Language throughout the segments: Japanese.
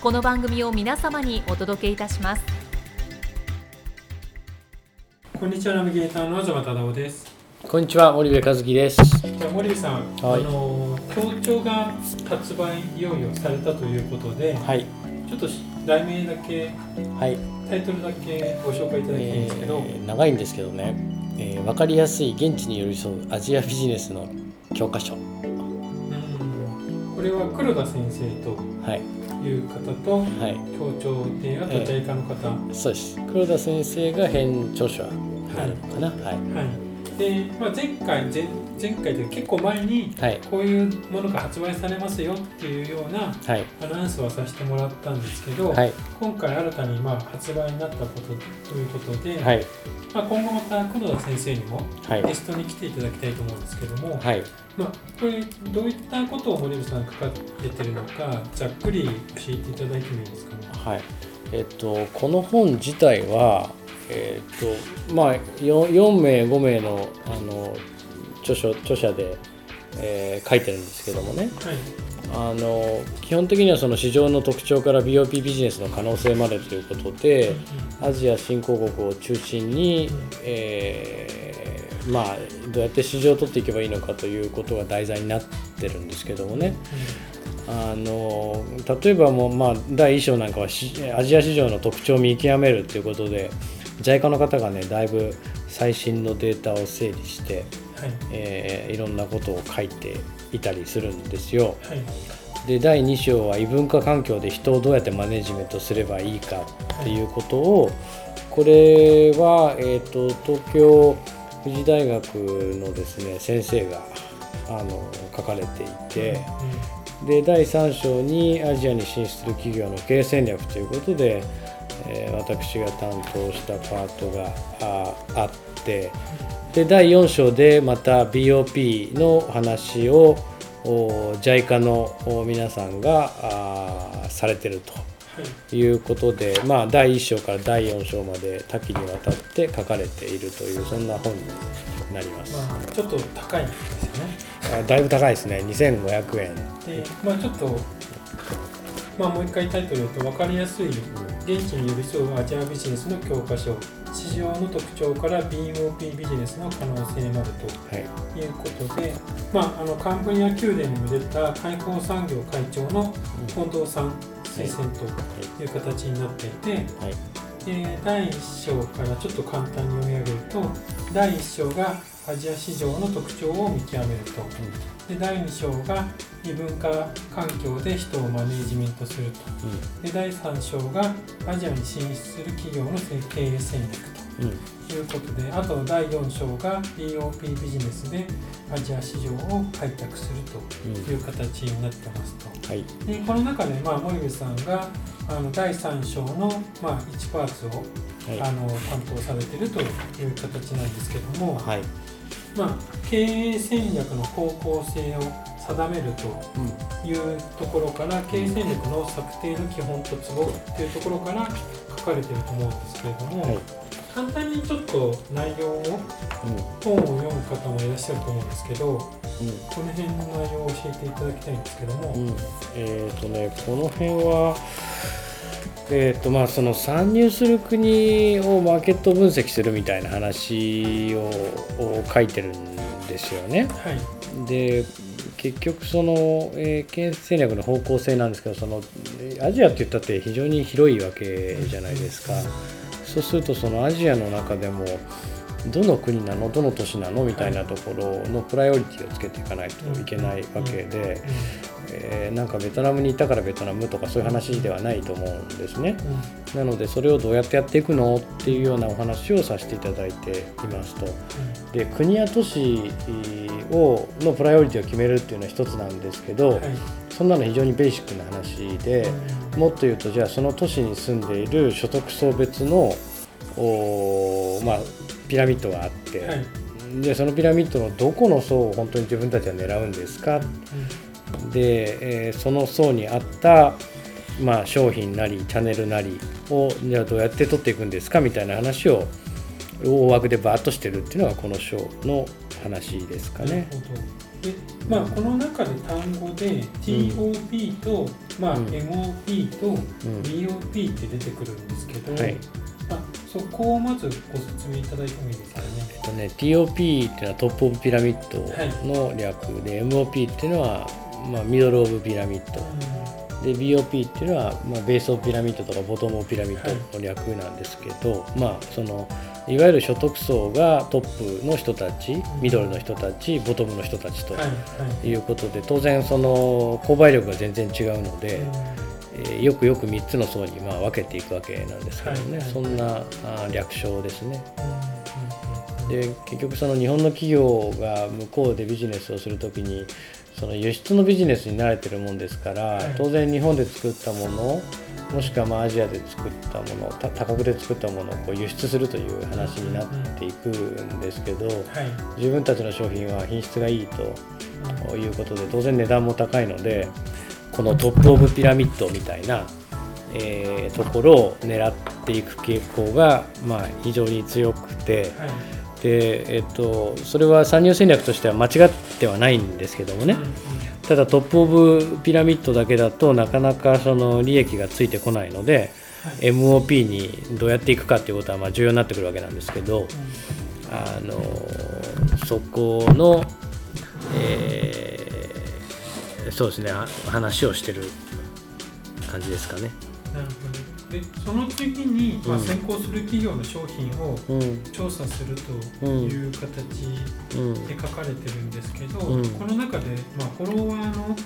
この番組を皆様にお届けいたします。こんにちはナビゲーターの東忠夫です。こんにちは森部和樹です。じゃあ森部さん、はい。あの協調が発売いよいよされたということで、はい。ちょっとし題名だけはい。タイトルだけご紹介いただきたいんですけど、えー長いんですけどね、えー、分かりやすい現地に寄り添うアジアビジネスの教科書。うん。これは黒田先生とはいいう方とはい。協調であとええ JICA の方、そうです。黒田先生が編著者になるのかな。はい。はいで、まあ、前回前前回で結構前にはい。こういうものが発売されますよっていうようなはい。アナウンスはさせてもらったんですけど、はい。今回新たにまあ発売になったことということで、はい。まあ、今後また黒田先生にもはい。ゲストに来ていただきたいと思うんですけども、はい。まあ、これどういったことを森部さんが書かれてるのかざっくり教えていただいてもいいですか？ね。はい。えっとこの本自体はえっとまあ 4, 4名5名のあの著書著者で、えー書いてるんですけどもね。はい。あの基本的にはその市場の特徴から BOP ビジネスの可能性までということでアジア新興国を中心に、えーまあ、どうやって市場を取っていけばいいのかということが題材になってるんですけどもね。あの例えばもう、まあ、第1章なんかはしアジア市場の特徴を見極めるということで JICA の方がねだいぶ最新のデータを整理して、はい。えーいろんなことを書いていたりするんですよ。はい。で第2章は異文化環境で人をどうやってマネジメントすればいいかっていうことをこれは、えー、と東京富士大学のですね先生があの書かれていてで第3章にアジアに進出する企業の経営戦略ということで、えー私が担当したパートがああってで第4章でまた BOP の話をお JICA のお皆さんがあーされてるということで、まあ、第1章から第4章まで多岐にわたって書かれているというそんな本になります。まあ、ちょっと高いんですよね。あだいぶ高いですね2500円。で、まあ、ちょっと、まあ、もう一回タイトルと分かりやすい現地に寄り添うアジアビジネスの教科書市場の特徴から BOP ビジネスの可能性までとはい。いうことで、まあ、あのカンブリア宮殿にも出た開放産業会長の近藤さん推薦とい。う形になっていて、はい。で第1章からちょっと簡単に読み上げると第1章がアジア市場の特徴を見極めると。で第2章が異文化環境で人をマネージメントすると。で第3章がアジアに進出する企業の経営戦略うんうん。ということであと第4章が BOP ビジネスでアジア市場を開拓するという形になってますと。はい。でこの中で、まあ、森部さんがあの第3章の、まあ、1パーツを、はい。あの担当されているという形なんですけども、はい。まあ、経営戦略の方向性を定めるというところから経営戦略の策定の基本とツボというところから書かれていると思うんですけれども、はい。簡単にちょっと内容を本を読む方もいらっしゃると思うんですけどこの辺の内容を教えていただきたいんですけども、うん。うんえっ、とねこの辺はえーとまあ、その参入する国をマーケット分析するみたいな話をを書いてるんですよね。はい。で結局その、えー、経営戦略の方向性なんですけどそのアジアって言ったって非常に広いわけじゃないですか。そうするとそのアジアの中でもどの国なの？どの都市なの？みたいなところのプライオリティをつけていかないといけないわけで、えー、なんかベトナムにいたからベトナムとかそういう話ではないと思うんですね、うん、なのでそれをどうやってやっていくのっていうようなお話をさせていただいていますと、うん、で国や都市をのプライオリティを決めるっていうのは一つなんですけど、はい、そんなの非常にベーシックな話で、うん、もっと言うとじゃあその都市に住んでいる所得層別のお、まあ、ピラミッドがあって、はい、でそのピラミッドのどこの層を本当に自分たちは狙うんですか、うん、で、えー、その層に合った、まあ、商品なりチャンネルなりをじゃあどうやって取っていくんですかみたいな話を大枠でバーッとしてるっていうのがこの章の話ですかね。でまあ、この中で単語で TOP と、うん、まあ、MOP と BOP って出てくるんですけど、はい。そこをまずご説明いただいてもいいですかね。えっとね、TOP っていうのは top of pyramid の略で、はい、MOP っていうのは、まあ、 middle of pyramid、うん、で BOP っていうのは、まあ、 base of pyramid とか bottom of pyramid の略なんですけど、はい、まあそのいわゆる所得層がトップの人たち、ミドルの人たち、ボトムの人たちということで、当然その購買力が全然違うので、えよくよく3つの層にまあ分けていくわけなんですけどね、はい、そんなあ略称ですね。で結局その日本の企業が向こうでビジネスをする時にその輸出のビジネスに慣れてるもんですから、はい、当然日本で作ったものもしくはまあアジアで作ったもの他国で作ったものをこう輸出するという話になっていくんですけど、はい、自分たちの商品は品質がいいということで当然値段も高いのでこのトップ・オブ・ピラミッドみたいな、えー、ところを狙っていく傾向が、まあ、非常に強くて、はい、でえっと、それは参入戦略としては間違ってはないんですけどもね、ただトップ・オブ・ピラミッドだけだとなかなかその利益がついてこないので、はい、MOP にどうやっていくかっていうことはまあ重要になってくるわけなんですけど、うん、あのそこの、えーそうですね話をしてる感じですかね。なるほどでその次に、まあ、先行する企業の商品を調査するという形で書かれてるんですけど、うん、この中で、まあ、フォロワーの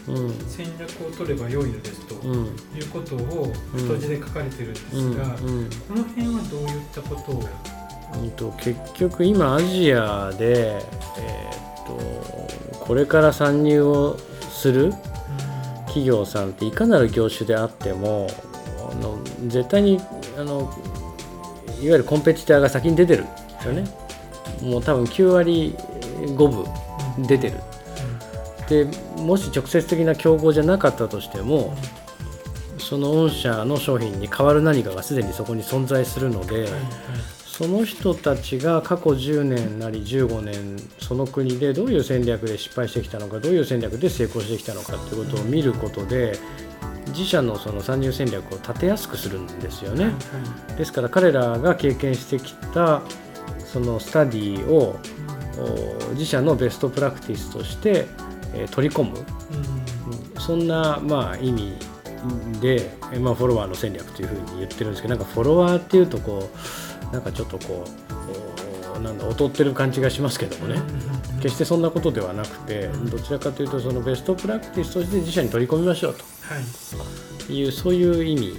戦略を取れば良いのですということを太字で書かれてるんですが、この辺はどういったことを、うんと、結局今アジアで、えー、っとこれから参入をする企業さんっていかなる業種であっても絶対にあのいわゆるコンペティターが先に出てるんですよね。もう多分9割5分出てる。でもし直接的な競合じゃなかったとしてもその御社の商品に代わる何かがすでにそこに存在するので、その人たちが過去10年なり15年その国でどういう戦略で失敗してきたのかどういう戦略で成功してきたのかということを見ることで自社のその参入戦略を立てやすくするんですよね。ですから彼らが経験してきたそのスタディを自社のベストプラクティスとして取り込む、そんなまあ意味で、まあ、フォロワーの戦略というふうに言ってるんですけどなんかフォロワーっていうとこうなんかちょっとこうなんだ劣ってる感じがしますけどもね。決してそんなことではなくてどちらかというとそのベストプラクティスとして自社に取り込みましょうと。い。う、そういう意味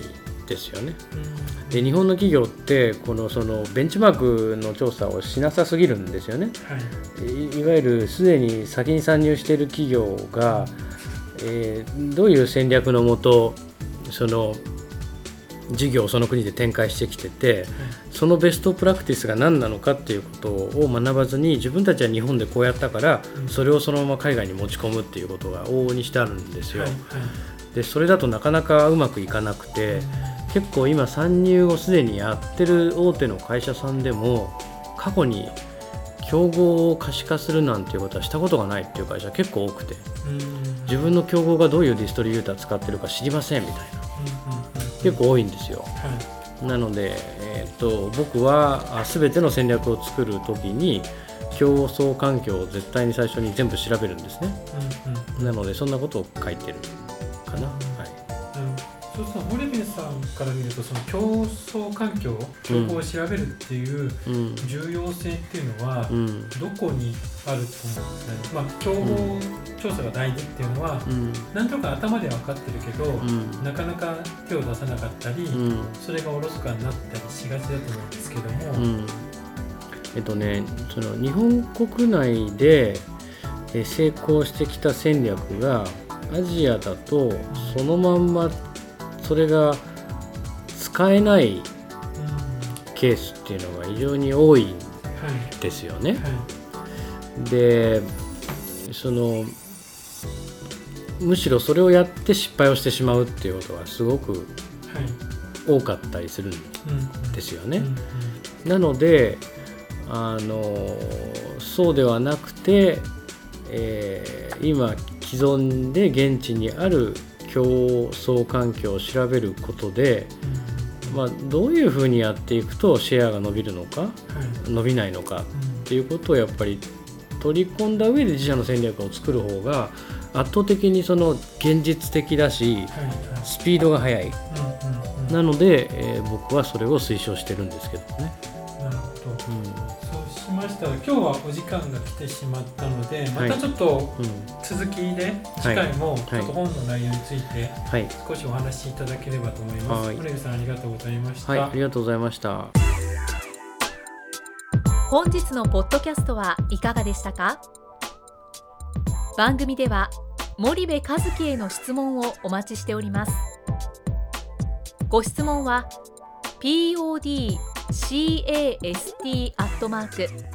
ですよね。で日本の企業ってこのそのベンチマークの調査をしなさすぎるんですよね。はい、いわゆるすでに先に参入している企業が、えー、どういう戦略のもとその事業をその国で展開してきてて、そのベストプラクティスが何なのかっていうことを学ばずに自分たちは日本でこうやったからそれをそのまま海外に持ち込むっていうことが往々にしてあるんですよ。でそれだとなかなかうまくいかなくて結構今参入をすでにやってる大手の会社さんでも過去に競合を可視化するなんていうことはしたことがないっていう会社結構多くて自分の競合がどういうディストリビューター使ってるか知りませんみたいな結構多いんですよ。なので、ええー、と僕はあ全ての戦略を作る時に競争環境を絶対に最初に全部調べるんですね。うんうん。なのでそんなことを書いてるかな、そうすると森部さんから見るとその競争環境競合を調べるっていううん重要性っていうのはうん。どこにあると思うんですかね、まあ、競合調査が大事っていうのはうん。なんとか頭では分かってるけど、うん。なかなか手を出さなかったり、うん。それがおろそかになったりしがちだと思うんですけども、うん。えっとねその日本国内でえー成功してきた戦略がアジアだとそのまんまそれが使えないケースっていうのが非常に多いんはいですよね。はいでそのむしろそれをやって失敗をしてしまうっていうことがすごくはい多かったりするんうんですよね。なのであのそうではなくて、えー今既存で現地にある競争環境を調べることで、まあ、どういうふうにやっていくとシェアが伸びるのかはい。伸びないのかっていうことをやっぱり取り込んだ上で自社の戦略を作る方が圧倒的にその現実的だしスピードが速い。なので、えー僕はそれを推奨してるんですけどね。しましたら今日はお時間が来てしまったのでまはい。たちょっとうん。続きで次回もちょっと本の内容についてはい、少しお話しいただければと思います。はい。森部さんありがとうございました。はい、ありがとうございました。本日のポッドキャストはいかがでしたか？番組では森部一樹への質問をお待ちしております。ご質問は podcast アットマーク